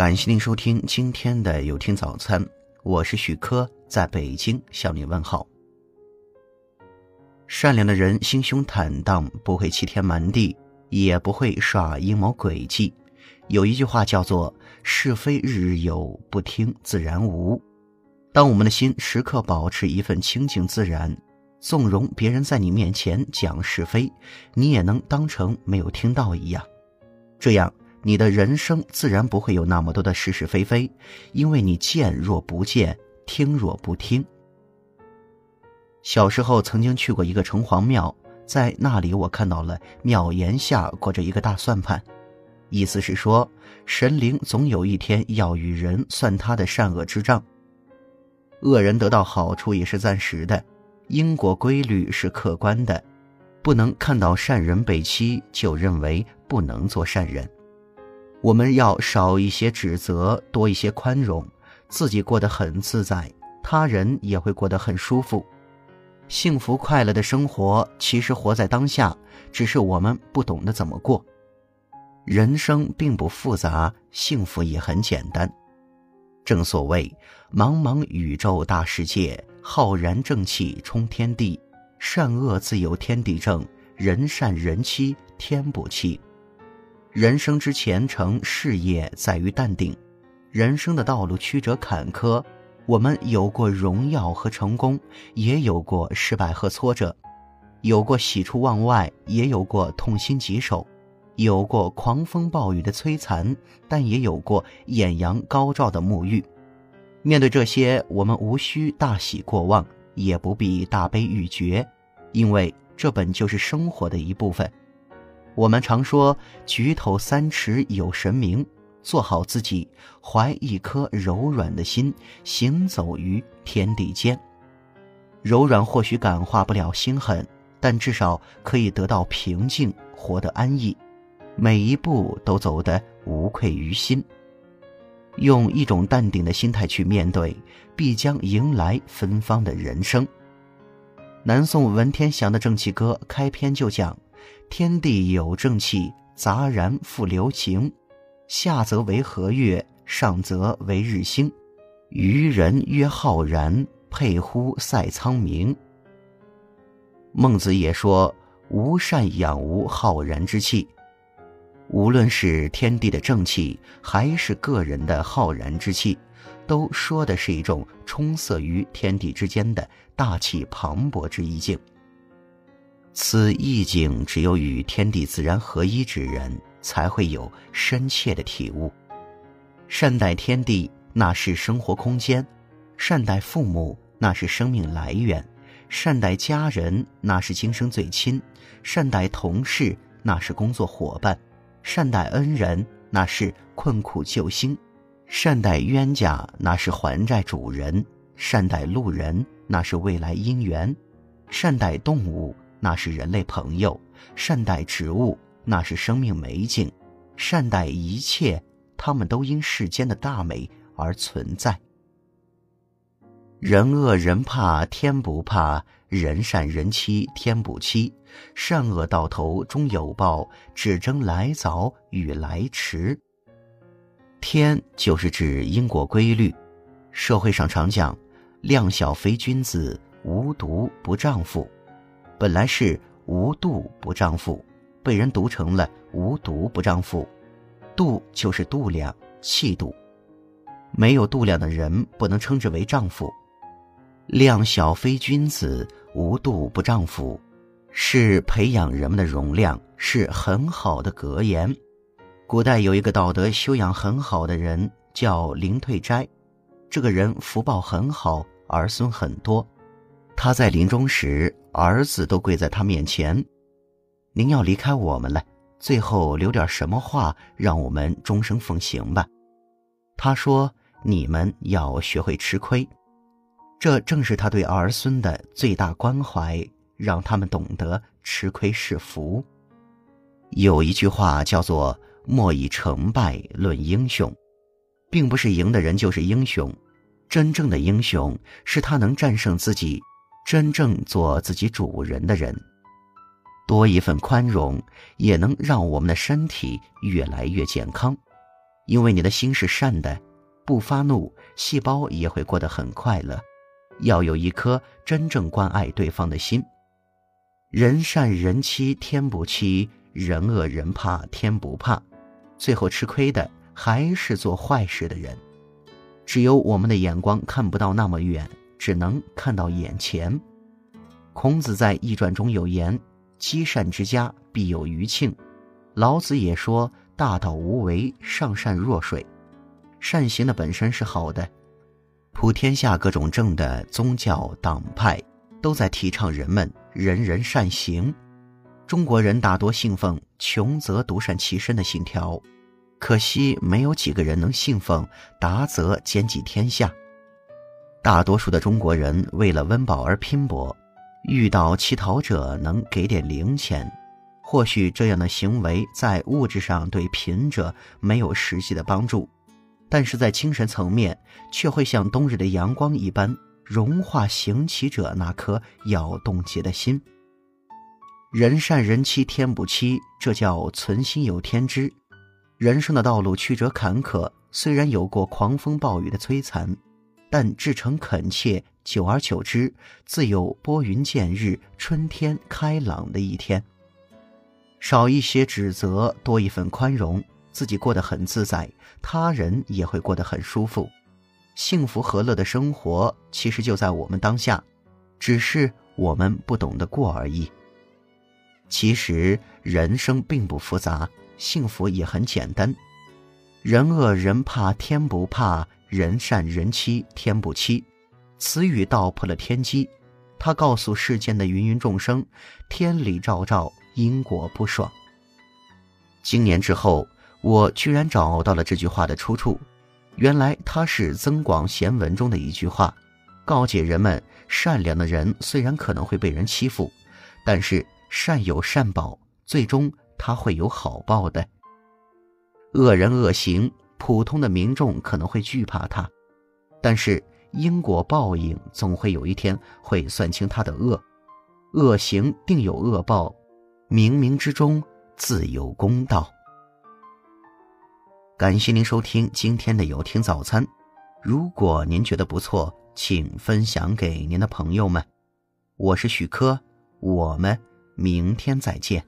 感谢您收听今天的有听早餐，我是许科，在北京向你问好。善良的人心胸坦荡，不会欺天瞒地，也不会耍阴谋诡计。有一句话叫做“是非日日有，不听自然无”。当我们的心时刻保持一份清净自然，纵容别人在你面前讲是非，你也能当成没有听到一样。这样，你的人生自然不会有那么多的是是非非，因为你见若不见，听若不听。小时候曾经去过一个城隍庙，在那里我看到了庙檐下挂着一个大算盘，意思是说，神灵总有一天要与人算他的善恶之账。恶人得到好处也是暂时的，因果规律是客观的，不能看到善人被欺就认为不能做善人。我们要少一些指责，多一些宽容，自己过得很自在，他人也会过得很舒服。幸福快乐的生活其实活在当下，只是我们不懂得怎么过。人生并不复杂，幸福也很简单。正所谓，茫茫宇宙大世界，浩然正气冲天地，善恶自有天地正，人善人欺天不欺。人生之前程，事业在于淡定。人生的道路曲折坎坷，我们有过荣耀和成功，也有过失败和挫折，有过喜出望外，也有过痛心疾首。有过狂风暴雨的摧残，但也有过艳阳高照的沐浴。面对这些，我们无需大喜过望，也不必大悲欲绝，因为这本就是生活的一部分。我们常说“举头三尺有神明”，做好自己，怀一颗柔软的心，行走于天地间。柔软或许感化不了心狠，但至少可以得到平静，活得安逸。每一步都走得无愧于心，用一种淡定的心态去面对，必将迎来芬芳的人生。南宋文天祥的正气歌开篇就讲：“天地有正气，杂然复流情；下则为和月，上则为日星。愚人曰浩然，沛乎塞苍冥。”孟子也说：“无善养无浩然之气。”无论是天地的正气，还是个人的浩然之气，都说的是一种充塞于天地之间的大气磅礴之意境。此意境只有与天地自然合一之人，才会有深切的体悟。善待天地，那是生活空间；善待父母，那是生命来源；善待家人，那是今生最亲；善待同事，那是工作伙伴。善待恩人，那是困苦救星；善待冤家，那是还债主人；善待路人，那是未来姻缘；善待动物，那是人类朋友；善待植物，那是生命美景；善待一切，他们都因世间的大美而存在。人恶人怕天不怕，人善人欺天不欺。善恶到头终有报，只争来早与来迟。天就是指因果规律。社会上常讲“量小非君子，无毒不丈夫”，本来是“无度不丈夫”，被人读成了“无毒不丈夫”。度就是度量、气度，没有度量的人不能称之为丈夫。量小非君子，无度不丈夫，是培养人们的容量，是很好的格言。古代有一个道德修养很好的人，叫林退斋。这个人福报很好，儿孙很多。他在临终时，儿子都跪在他面前：“您要离开我们了，最后留点什么话，让我们终生奉行吧。”他说：“你们要学会吃亏。”这正是他对儿孙的最大关怀，让他们懂得吃亏是福。有一句话叫做“莫以成败论英雄”，并不是赢的人就是英雄，真正的英雄是他能战胜自己，真正做自己主人的人。多一份宽容，也能让我们的身体越来越健康。因为你的心是善的，不发怒，细胞也会过得很快乐。要有一颗真正关爱对方的心。人善人欺天不欺，人恶人怕天不怕。最后吃亏的还是做坏事的人。只有我们的眼光看不到那么远，只能看到眼前。孔子在《易传》中有言：“积善之家，必有余庆。”老子也说：“大道无为，上善若水。”善行的本身是好的。普天下各种政的宗教党派，都在提倡人们人人善行。中国人大多信奉“穷则独善其身”的信条，可惜没有几个人能信奉“达则兼济天下”。大多数的中国人为了温饱而拼搏，遇到乞讨者能给点零钱，或许这样的行为在物质上对贫者没有实际的帮助。但是在精神层面，却会像冬日的阳光一般融化行乞者那颗要冻结的心。人善人欺天不欺，这叫存心有天知。人生的道路曲折坎坷，虽然有过狂风暴雨的摧残，但至诚恳切，久而久之，自有拨云见日、春天开朗的一天。少一些指责，多一份宽容。自己过得很自在，他人也会过得很舒服。幸福和乐的生活其实就在我们当下，只是我们不懂得过而已。其实人生并不复杂，幸福也很简单。人恶人怕天不怕，人善人欺天不欺。此语道破了天机，他告诉世间的芸芸众生：天理昭昭，因果不爽。经年之后。我居然找到了这句话的出处，原来它是《增广贤文》中的一句话，告诫人们：善良的人虽然可能会被人欺负，但是善有善报，最终他会有好报的。恶人恶行，普通的民众可能会惧怕他，但是因果报应总会有一天会算清他的恶，恶行定有恶报，冥冥之中自有公道。感谢您收听今天的有听早餐。如果您觉得不错，请分享给您的朋友们。我是许科，我们明天再见。